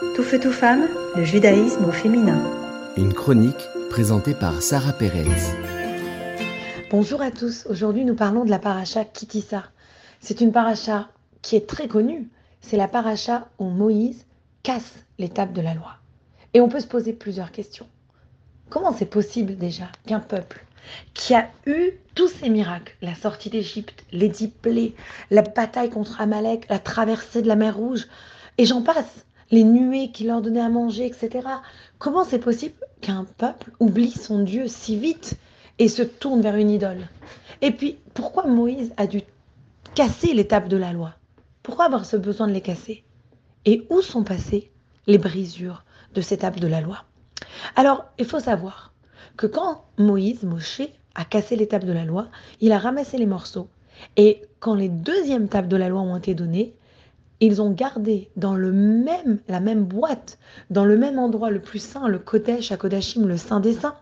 Tout feu, tout femme, le judaïsme au féminin. Une chronique présentée par Sarah Pérez. Bonjour à tous. Aujourd'hui, nous parlons de la paracha Kitissa. C'est une paracha qui est très connue. C'est la paracha où Moïse casse l'étape de la loi. Et on peut se poser plusieurs questions. Comment c'est possible déjà qu'un peuple qui a eu tous ces miracles, la sortie d'Égypte, les dix plaies, la bataille contre Amalek, la traversée de la mer Rouge, et j'en passe, les nuées qui leur donnaient à manger, etc. Comment c'est possible qu'un peuple oublie son Dieu si vite et se tourne vers une idole? Et puis, pourquoi Moïse a dû casser l'étape de la loi? Pourquoi avoir ce besoin de les casser? Et où sont passées les brisures de cette étape de la loi? Alors, il faut savoir que quand Moïse, Moshe, a cassé l'étape de la loi, il a ramassé les morceaux. Et quand les deuxièmes tables de la loi ont été données, ils ont gardé dans le même, la même boîte, dans le même endroit le plus saint, le Kodesh à Kodashim, le Saint des Saints,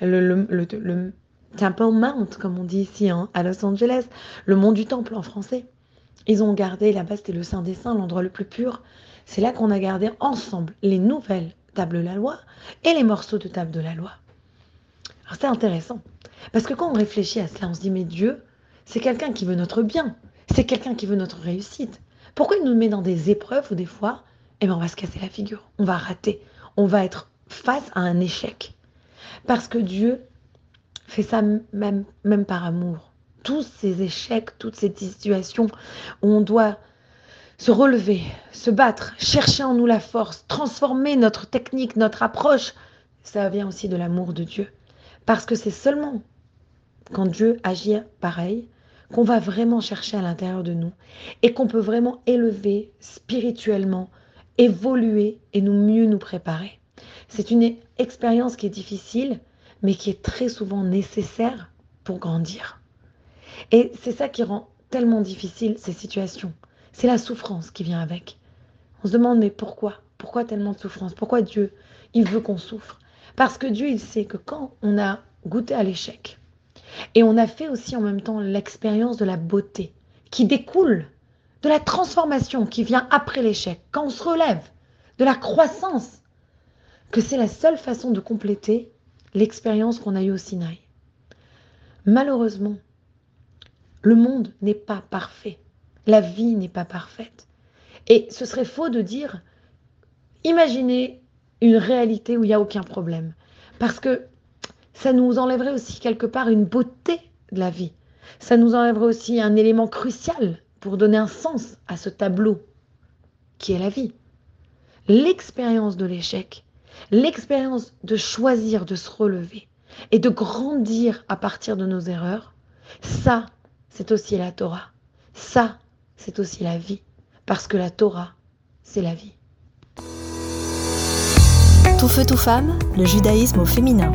le, le, Temple Mount, comme on dit ici hein, à Los Angeles, le mont du Temple en français. Ils ont gardé, là-bas c'était le Saint des Saints, l'endroit le plus pur. C'est là qu'on a gardé ensemble les nouvelles tables de la loi et les morceaux de table de la loi. Alors c'est intéressant, parce que quand on réfléchit à cela, on se dit, mais Dieu, c'est quelqu'un qui veut notre bien, c'est quelqu'un qui veut notre réussite. Pourquoi il nous met dans des épreuves où des fois, eh ben, on va se casser la figure, on va rater, on va être face à un échec Parce que Dieu fait ça même, même par amour. Tous ces échecs, toutes ces situations où on doit se relever, se battre, chercher en nous la force, transformer notre technique, notre approche, ça vient aussi de l'amour de Dieu. Parce que c'est seulement quand Dieu agit pareil qu'on va vraiment chercher à l'intérieur de nous et qu'on peut vraiment élever spirituellement, évoluer et nous mieux nous préparer. C'est une expérience qui est difficile, mais qui est très souvent nécessaire pour grandir. Et c'est ça qui rend tellement difficile ces situations. C'est la souffrance qui vient avec. On se demande mais pourquoi? Pourquoi tellement de souffrance? Pourquoi Dieu, il veut qu'on souffre? Parce que Dieu, il sait que quand on a goûté à l'échec, et on a fait aussi en même temps l'expérience de la beauté qui découle de la transformation qui vient après l'échec, quand on se relève, de la croissance, que c'est la seule façon de compléter l'expérience qu'on a eue au Sinaï. Malheureusement, le monde n'est pas parfait, la vie n'est pas parfaite. Et ce serait faux de dire, imaginez une réalité où il n'y a aucun problème. Parce que ça nous enlèverait aussi quelque part une beauté de la vie. Ça nous enlèverait aussi un élément crucial pour donner un sens à ce tableau qui est la vie. L'expérience de l'échec, l'expérience de choisir de se relever et de grandir à partir de nos erreurs, ça, c'est aussi la Torah. Ça, c'est aussi la vie. Parce que la Torah, c'est la vie. Tout feu, tout femme, le judaïsme au féminin.